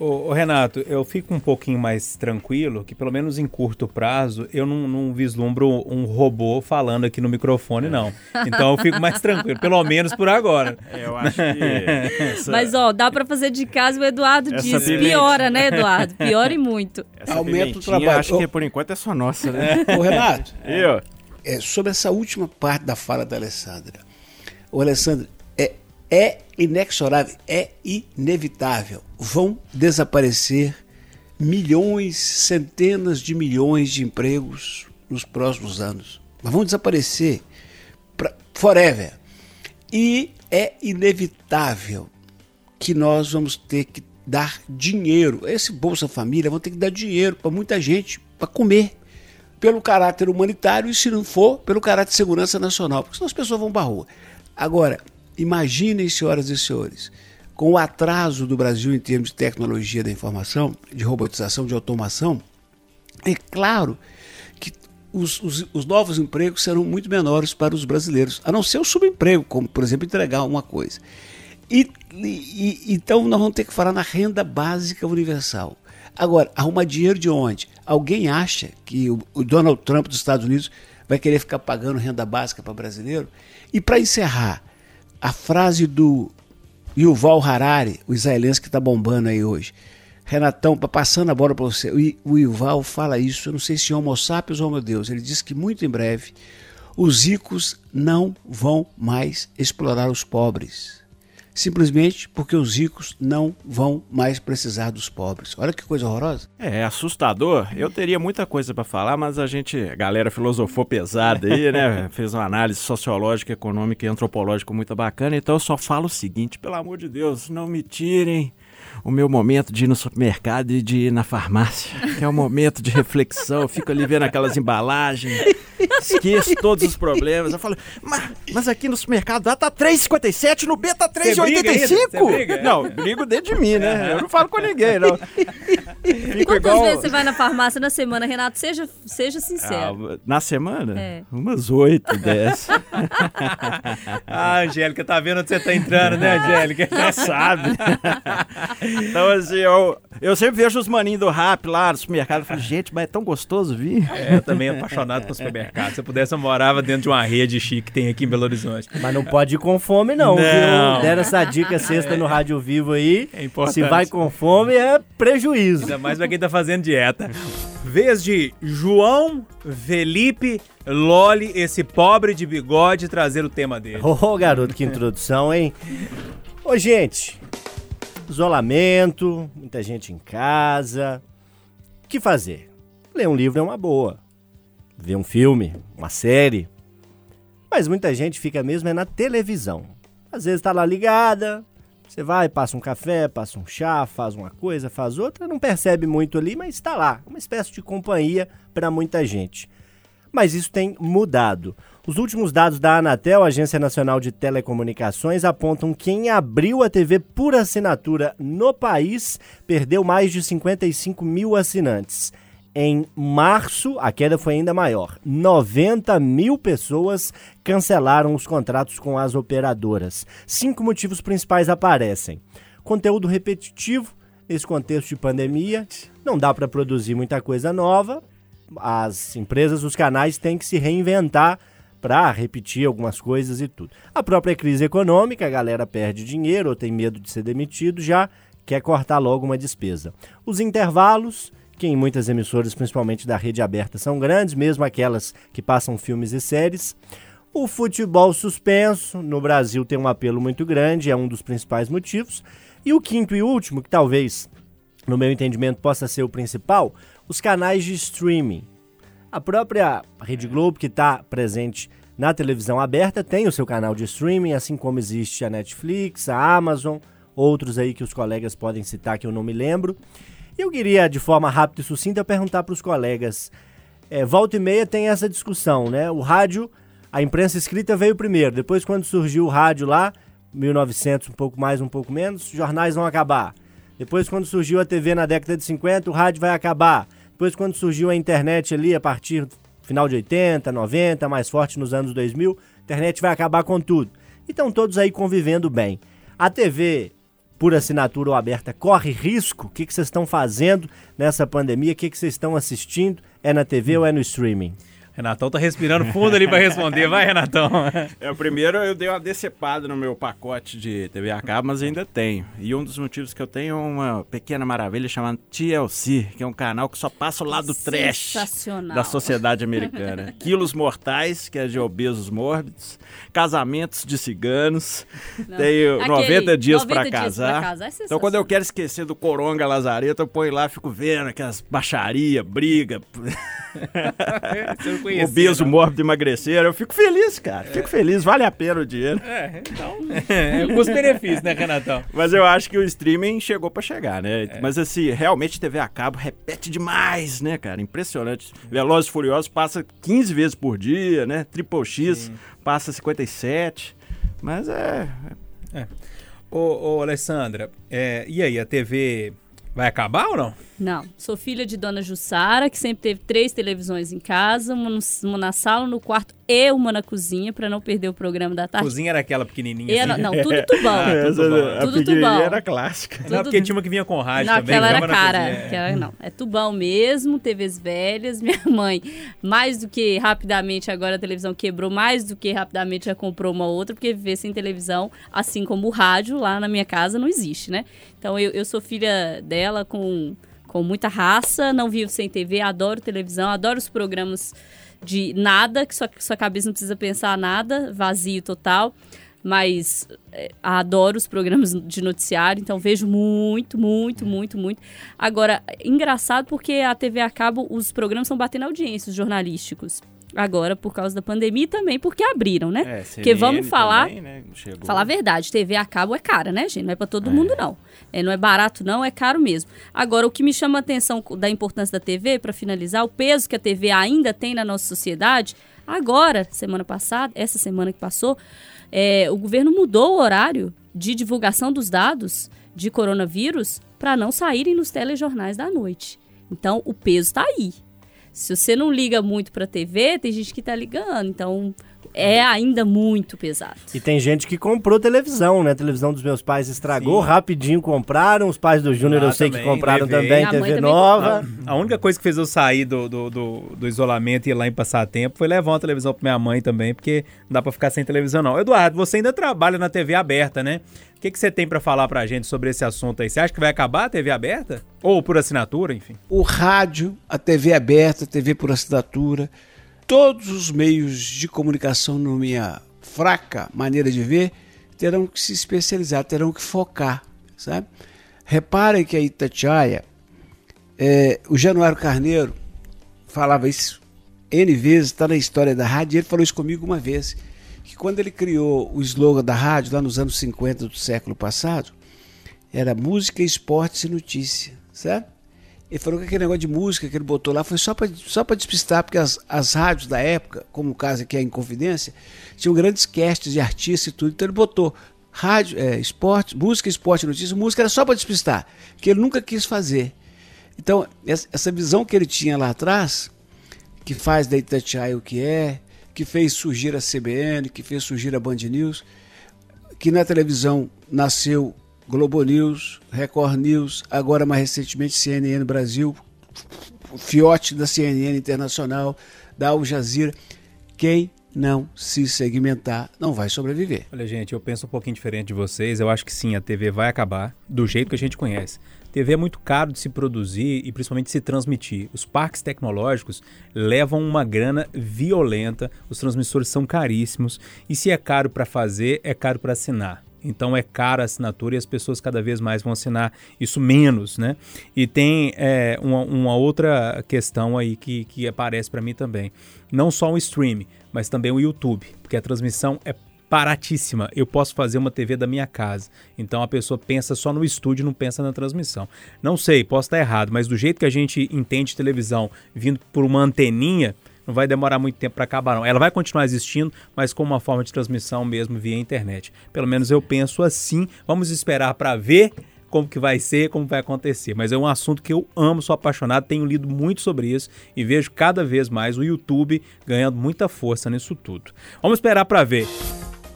Ô, ô, Renato, eu fico um pouquinho mais tranquilo, que pelo menos em curto prazo eu não, não vislumbro um robô falando aqui no microfone, não. (laughs) Então eu fico mais tranquilo, pelo menos por agora. É, eu acho que. (laughs) essa- Mas, ó, dá para fazer de casa, o Eduardo Essa diz. pimentinha. Piora, né, Eduardo? Piora e muito. (laughs) essa aumenta o trabalho. Acho que por enquanto é só nossa, né? Ô, Renato, Eu? é, sobre essa última parte da fala da Alessandra. Ô, Alessandra, é, inexorável, é inevitável. Vão desaparecer milhões, centenas de milhões de empregos nos próximos anos. Mas vão desaparecer pra, forever. E é inevitável que nós vamos ter que dar dinheiro. Esse Bolsa Família vão ter que dar dinheiro para muita gente para comer. Pelo caráter humanitário e, se não for, pelo caráter de segurança nacional, porque senão as pessoas vão para rua. Agora, imaginem, senhoras e senhores, com o atraso do Brasil em termos de tecnologia da informação, de robotização, de automação, é claro que os, os- os novos empregos serão muito menores para os brasileiros, a não ser o subemprego, como, por exemplo, entregar uma coisa. E, e- e- então nós vamos ter que falar na renda básica universal. Agora, arrumar dinheiro de onde? Alguém acha que o, o Donald Trump dos Estados Unidos vai querer ficar pagando renda básica para brasileiro? E para encerrar, a frase do Yuval Harari, o israelense que está bombando aí hoje. Renatão, pa- passando a bola para você. O Yuval fala isso, eu não sei se Homo sapiens ou meu Deus. Ele diz que muito em breve os ricos não vão mais explorar os pobres. Simplesmente porque os ricos não vão mais precisar dos pobres. Olha que coisa horrorosa. É, assustador. Eu teria muita coisa pra falar, mas a gente, a galera filosofou pesado aí, né? (laughs) Fez uma análise sociológica, econômica e antropológica muito bacana. Então eu só falo o seguinte, pelo amor de Deus, não me tirem o meu momento de ir no supermercado e de ir na farmácia. Que é um momento de reflexão. Eu fico ali vendo aquelas embalagens, esqueço todos os problemas. Eu falo, mas, mas aqui no supermercado A tá 3,57, no B tá Você briga ainda? Você 3,85? briga? Não, brigo dentro de mim, né? Eu não falo com ninguém, não. Fico Quantas igual... vezes você vai na farmácia na semana, Renato? Seja, seja sincero. Ah, na semana? É. Umas oito, dez. (laughs) Ah, Angélica, tá vendo onde você tá entrando, né, (laughs) Angélica? Já sabe. (laughs) então, assim, eu, eu sempre vejo os maninhos do rap lá no supermercado. Eu falo, gente, mas é tão gostoso vir. É, eu também apaixonado por supermercado. Se eu pudesse, eu morava dentro de uma rede chique que tem aqui em Belo Horizonte. Mas não pode ir com fome, não, Não. viu? Deram essa dica sexta no Rádio Vivo aí. É importante. Se vai com fome, é prejuízo. Ainda mais pra quem tá fazendo dieta. Vez de João Felipe Loli, esse pobre de bigode, trazer o tema dele. Ô, garoto, que introdução, hein? Ô, gente, isolamento, muita gente em casa. O que fazer? Ler um livro é uma boa. Ver um filme, uma série. Mas muita gente fica mesmo é na televisão. Às vezes tá lá ligada, você vai, passa um café, passa um chá, faz uma coisa, faz outra, não percebe muito ali, mas está lá, uma espécie de companhia para muita gente. Mas isso tem mudado. Os últimos dados da Anatel, Agência Nacional de Telecomunicações, apontam que em abril a TV por assinatura no país perdeu mais de 55 mil assinantes. Em março, a queda foi ainda maior. 90 mil pessoas cancelaram os contratos com as operadoras. Cinco motivos principais aparecem: conteúdo repetitivo, nesse contexto de pandemia, não dá para produzir muita coisa nova. As empresas, os canais têm que se reinventar para repetir algumas coisas e tudo. A própria crise econômica, a galera perde dinheiro ou tem medo de ser demitido, já quer cortar logo uma despesa. Os intervalos, que em muitas emissoras, principalmente da rede aberta, são grandes, mesmo aquelas que passam filmes e séries. O futebol suspenso, no Brasil tem um apelo muito grande, é um dos principais motivos. E o quinto e último, que talvez, no meu entendimento, possa ser o principal, os canais de streaming. A própria Rede Globo, que está presente na televisão aberta, tem o seu canal de streaming, assim como existe a Netflix, a Amazon, outros aí que os colegas podem citar que eu não me lembro. Eu queria, de forma rápida e sucinta, perguntar para os colegas. É, volta e meia tem essa discussão, né? O rádio, a imprensa escrita veio primeiro. Depois, quando surgiu o rádio lá, 1900, um pouco mais, um pouco menos, os jornais vão acabar. Depois, quando surgiu a TV na década de 50, o rádio vai acabar. Depois, quando surgiu a internet ali, a partir do final de 80, 90, mais forte nos anos 2000, a internet vai acabar com tudo. E estão todos aí convivendo bem. A TV por assinatura ou aberta corre risco? O que, que vocês estão fazendo nessa pandemia? O que, que vocês estão assistindo? É na TV ou é no streaming? Renatão tá respirando fundo ali pra responder. Vai, Renatão. É, primeiro eu dei uma decepada no meu pacote de TV a cabo, mas ainda tenho. E um dos motivos que eu tenho é uma pequena maravilha chamada TLC, que é um canal que só passa o lado trash da sociedade americana. (laughs) Quilos Mortais, que é de obesos mórbidos, Casamentos de Ciganos, Não. tenho Aquele 90 dias 90 pra dias pra casar. casar é então quando eu quero esquecer do Coronga Lazareta, eu ponho lá, fico vendo aquelas baixaria, briga, (laughs) (laughs) Você não conhecia, obeso, não. mórbido, emagrecer. Eu fico feliz, cara. Fico feliz, vale a pena o dinheiro. É, então. (laughs) É, custo-benefício, né, Renatão? Mas eu acho que o streaming chegou pra chegar, né? É. Mas assim, realmente TV a cabo repete demais, né, cara? Impressionante. Velozes e Furiosos passa 15 vezes por dia, né? Triple X passa 57. Mas é. Ô, ô Alessandra, é, e aí, a TV vai acabar ou não? Não, sou filha de Dona Jussara, que sempre teve três televisões em casa, uma, no- uma na sala, no quarto e uma na cozinha, pra não perder o programa da A tarde. cozinha era aquela pequenininha E assim? era- não, tudo (laughs) tubão. Ah, tudo Essa- bom. a Tudo tubão. era clássica. Não, tudo- porque tinha uma que vinha com rádio Não, também. aquela era cara. cozinha. aquela não. É tubão mesmo, TVs velhas. (laughs) Minha mãe, mais do que rapidamente, agora a televisão quebrou, mais do que rapidamente já comprou uma outra, porque viver sem televisão, assim como o rádio, lá na minha casa não existe, né? Então eu, eu sou filha dela com, com muita raça, não vivo sem TV, adoro televisão, adoro os programas de nada, que sua, sua cabeça não precisa pensar nada, vazio total. mas é, adoro os programas de noticiário, então vejo muito, muito, muito, muito. Agora, engraçado porque a TV a cabo, os programas estão batendo audiências jornalísticos. Agora, por causa da pandemia também porque abriram, né? É, porque vamos falar, também, né, falar a verdade, TV a cabo é cara, né, gente? Não é pra todo mundo, não. É, não é barato, não, é caro mesmo. Agora, o que me chama a atenção da importância da TV, para finalizar, o peso que a TV ainda tem na nossa sociedade, agora, semana passada, essa semana que passou, é, o governo mudou o horário de divulgação dos dados de coronavírus para não saírem nos telejornais da noite. Então, o peso está aí. Se você não liga muito para TV, tem gente que tá ligando. Então, é ainda muito pesado. E tem gente que comprou televisão, né? A televisão dos meus pais estragou, rapidinho compraram. Os pais do Júnior Ah, eu sei que também, compraram TV. também, Minha TV também nova. A única coisa que fez eu sair do, do, do, do isolamento e ir lá em passar tempo foi levar uma televisão pra minha mãe também, porque não dá pra ficar sem televisão, não. Eduardo, você ainda trabalha na TV aberta, né? O que, que você tem pra falar pra gente sobre esse assunto aí? Você acha que vai acabar a TV aberta? Ou por assinatura, enfim? o rádio, a TV aberta, a TV por assinatura, todos os meios de comunicação, na minha fraca maneira de ver, terão que se especializar, terão que focar, sabe? Reparem que a Itatiaia, é, o Januário Carneiro falava isso N vezes, está na história da rádio, ele falou isso comigo uma vez, que quando ele criou o slogan da rádio, lá nos anos 50 do século passado, era música, esportes e notícia, certo? Ele falou que aquele negócio de música que ele botou lá foi só para só despistar, porque as, as rádios da época, como o caso aqui é Inconfidência, tinham grandes castes de artistas e tudo, então ele botou rádio, é, esporte, música, esporte notícia, música era só para despistar, que ele nunca quis fazer. Então, essa visão que ele tinha lá atrás, que faz da Itatiaia o que é, que fez surgir a CBN, que fez surgir a Band News, que na televisão nasceu Globo News, Record News, agora mais recentemente CNN Brasil, o fiote da CNN Internacional, da Al Jazeera. Quem não se segmentar não vai sobreviver. Olha, gente, eu penso um pouquinho diferente de vocês. Eu acho que sim, a TV vai acabar do jeito que a gente conhece. TV é muito caro de se produzir e principalmente de se transmitir. Os parques tecnológicos levam uma grana violenta, os transmissores são caríssimos e se é caro para fazer, é caro para assinar. Então é cara a assinatura e as pessoas cada vez mais vão assinar isso menos, né? E tem é, uma, uma outra questão aí que, que aparece para mim também. Não só o stream, mas também o YouTube, porque a transmissão é baratíssima. Eu posso fazer uma TV da minha casa. Então a pessoa pensa só no estúdio, não pensa na transmissão. Não sei, posso estar errado, mas do jeito que a gente entende televisão vindo por uma anteninha, não vai demorar muito tempo para acabar não. Ela vai continuar existindo, mas com uma forma de transmissão mesmo via internet. Pelo menos eu penso assim. Vamos esperar para ver como que vai ser, como vai acontecer. Mas é um assunto que eu amo, sou apaixonado, tenho lido muito sobre isso e vejo cada vez mais o YouTube ganhando muita força nisso tudo. Vamos esperar para ver.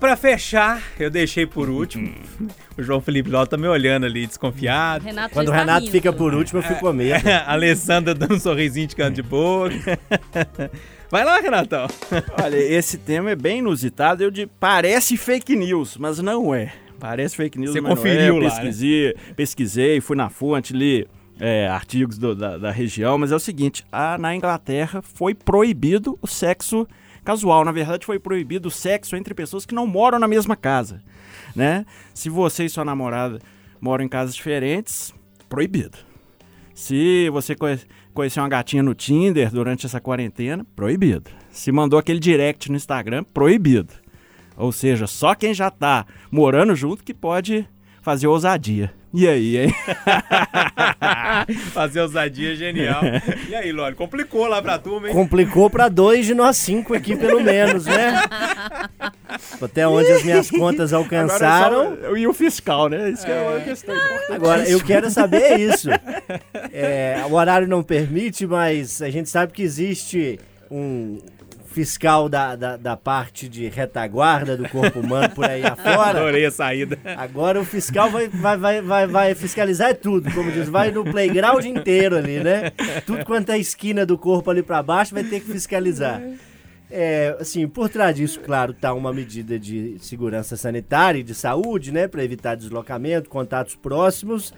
Para fechar, eu deixei por último. (laughs) o João Felipe Ló tá me olhando ali, desconfiado. Renato Quando o está Renato fica por último, eu fico com medo. (laughs) a Alessandra dando um sorrisinho de canto de boca. (laughs) Vai lá, Renatão. Olha, esse tema é bem inusitado. Eu de... Parece fake news, mas não é. Parece fake news, Você mas conferiu não é. Eu lá, né? pesquisei, pesquisei, fui na fonte, li é, artigos do- da, da região, mas é o seguinte, a- na Inglaterra foi proibido o sexo casual. Na verdade, foi proibido o sexo entre pessoas que não moram na mesma casa, né? Se você e sua namorada moram em casas diferentes, proibido. Se você conhe- conheceu uma gatinha no Tinder durante essa quarentena, proibido. Se mandou aquele direct no Instagram, proibido. Ou seja, só quem já tá morando junto que pode fazer ousadia. E aí, hein? (laughs) Fazer ousadia é genial. E aí, Loli, complicou lá pra turma, hein? Complicou pra dois de nós cinco aqui, pelo menos, né? Até onde as minhas contas alcançaram. É só- E o fiscal, né? Isso que é uma questão importante. Agora, eu quero saber isso. É, o horário não permite, mas a gente sabe que existe um fiscal da, da, da parte de retaguarda do corpo humano por aí afora. Adorei a saída. Agora o fiscal vai, vai, vai, vai, vai fiscalizar tudo, como diz, vai no playground inteiro ali, né? Tudo quanto é esquina do corpo ali pra baixo vai ter que fiscalizar. É, assim, por trás disso, claro, tá uma medida de segurança sanitária e de saúde, né, Pra evitar deslocamento, contatos próximos.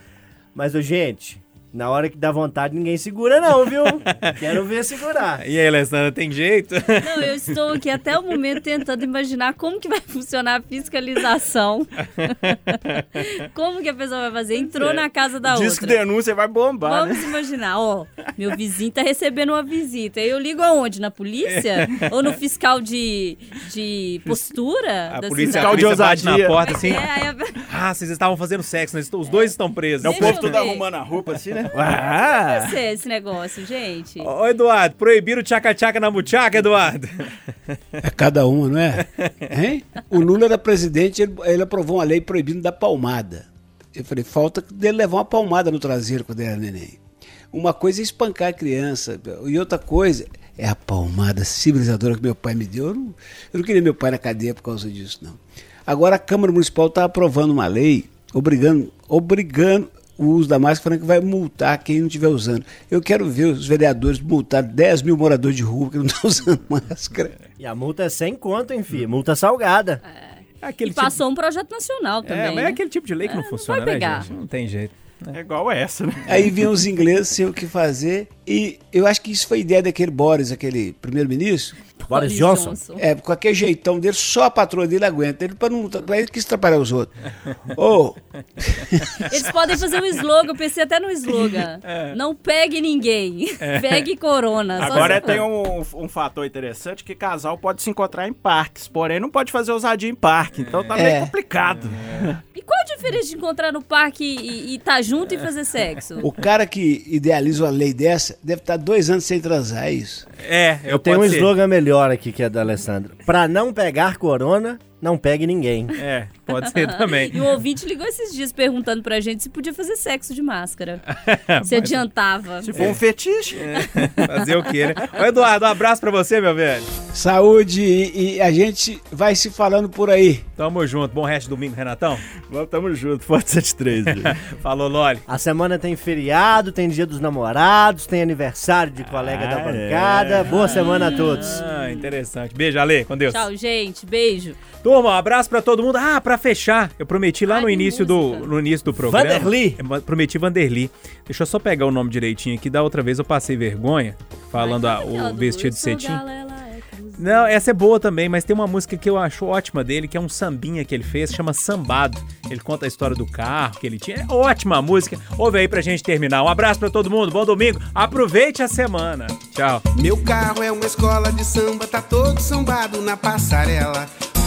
Mas, ô, gente, Na hora que dá vontade, ninguém segura, não, viu? (laughs) Quero ver segurar. E aí, Alessandra, tem jeito? Não, eu estou aqui até o momento tentando imaginar como que vai funcionar a fiscalização. (laughs) como que a pessoa vai fazer? Entrou na casa da Diz que outra. denúncia vai bombar, Vamos né? imaginar, ó, meu vizinho tá recebendo uma visita. Eu ligo aonde? Na polícia? Ou no fiscal de, de postura A da polícia, a cidade? polícia bate na porta assim. É, aí a- Ah, vocês estavam fazendo sexo, né? Os dois estão presos. É o povo ver. arrumando a roupa assim, né? (laughs) Ah, Vai ser esse negócio, gente. Ô, Eduardo, proibiram o tchaca-tchaca na buchaca, Eduardo. É cada uma, não é? Hein? O Lula era presidente, ele, ele aprovou uma lei proibindo dar palmada. Eu falei, falta dele levar uma palmada no traseiro quando era neném. Uma coisa é espancar a criança, e outra coisa é a palmada civilizadora que meu pai me deu. Eu não, eu não queria meu pai na cadeia por causa disso, não. Agora a Câmara Municipal está aprovando uma lei obrigando, obrigando o uso da máscara, falando que vai multar quem não estiver usando. Eu quero ver os vereadores multar 10 mil moradores de rua que não (laughs) estão usando máscara. e a multa é sem conto, hein, filho? Multa salgada. É aquele E passou um projeto nacional tipo... É, também. mas é né? aquele tipo de lei que não É, funciona, vai né, pegar. gente? Não tem jeito. É igual essa, né? Aí vinham os ingleses sem o que fazer. E eu acho que isso foi ideia daquele Boris, aquele primeiro-ministro. Boris Johnson. É, com aquele jeitão dele, só a patroa dele aguenta. Ele, pra não, pra ele quis atrapalhar os outros. (laughs) Ô, Eles podem fazer um slogan, eu pensei até no slogan. (laughs) Não pegue ninguém. (laughs) Pegue corona. Agora se- tem um, um fator interessante que casal pode se encontrar em parques, porém não pode fazer ousadia em parque, então tá meio É. complicado. Diferença de encontrar no parque e estar junto e fazer sexo? o cara que idealiza uma lei dessa deve estar dois anos sem transar, é isso. É, Eu tenho um ser. slogan melhor aqui que é da Alessandra. Pra não pegar corona, não pegue ninguém. É, pode ser também. (laughs) E o ouvinte ligou esses dias perguntando pra gente se podia fazer sexo de máscara. (laughs) se adiantava. Se for um fetiche, (laughs) Fazer o quê, né? Ô, Eduardo, um abraço pra você, meu velho. Saúde e, e a gente vai se falando por aí. Tamo junto. Bom resto de domingo, Renatão. vamos, tamo junto, Forte 73. Falou, Loli. A semana tem feriado, tem dia dos namorados, tem aniversário de colega da Ah, bancada. Boa semana a todos. Ah, interessante. Beijo, Ale. Com Deus. Tchau, gente. Beijo. Turma, um abraço pra todo mundo. Ah, pra fechar, eu prometi lá Ai, no início do no início do programa. Vanderly. Ma- prometi Vanderly. Deixa eu só pegar o nome direitinho aqui. Da outra vez eu passei vergonha falando a- Aquela o do vestido de cetim. É. Não, essa é boa também, mas tem uma música que eu acho ótima dele, que é um sambinha que ele fez, chama Sambado. Ele conta a história do carro que ele tinha. É ótima a música. Ouve aí pra gente terminar. Um abraço pra todo mundo, bom domingo. Aproveite a semana. Tchau. Meu carro é uma escola de samba, tá todo sambado na passarela.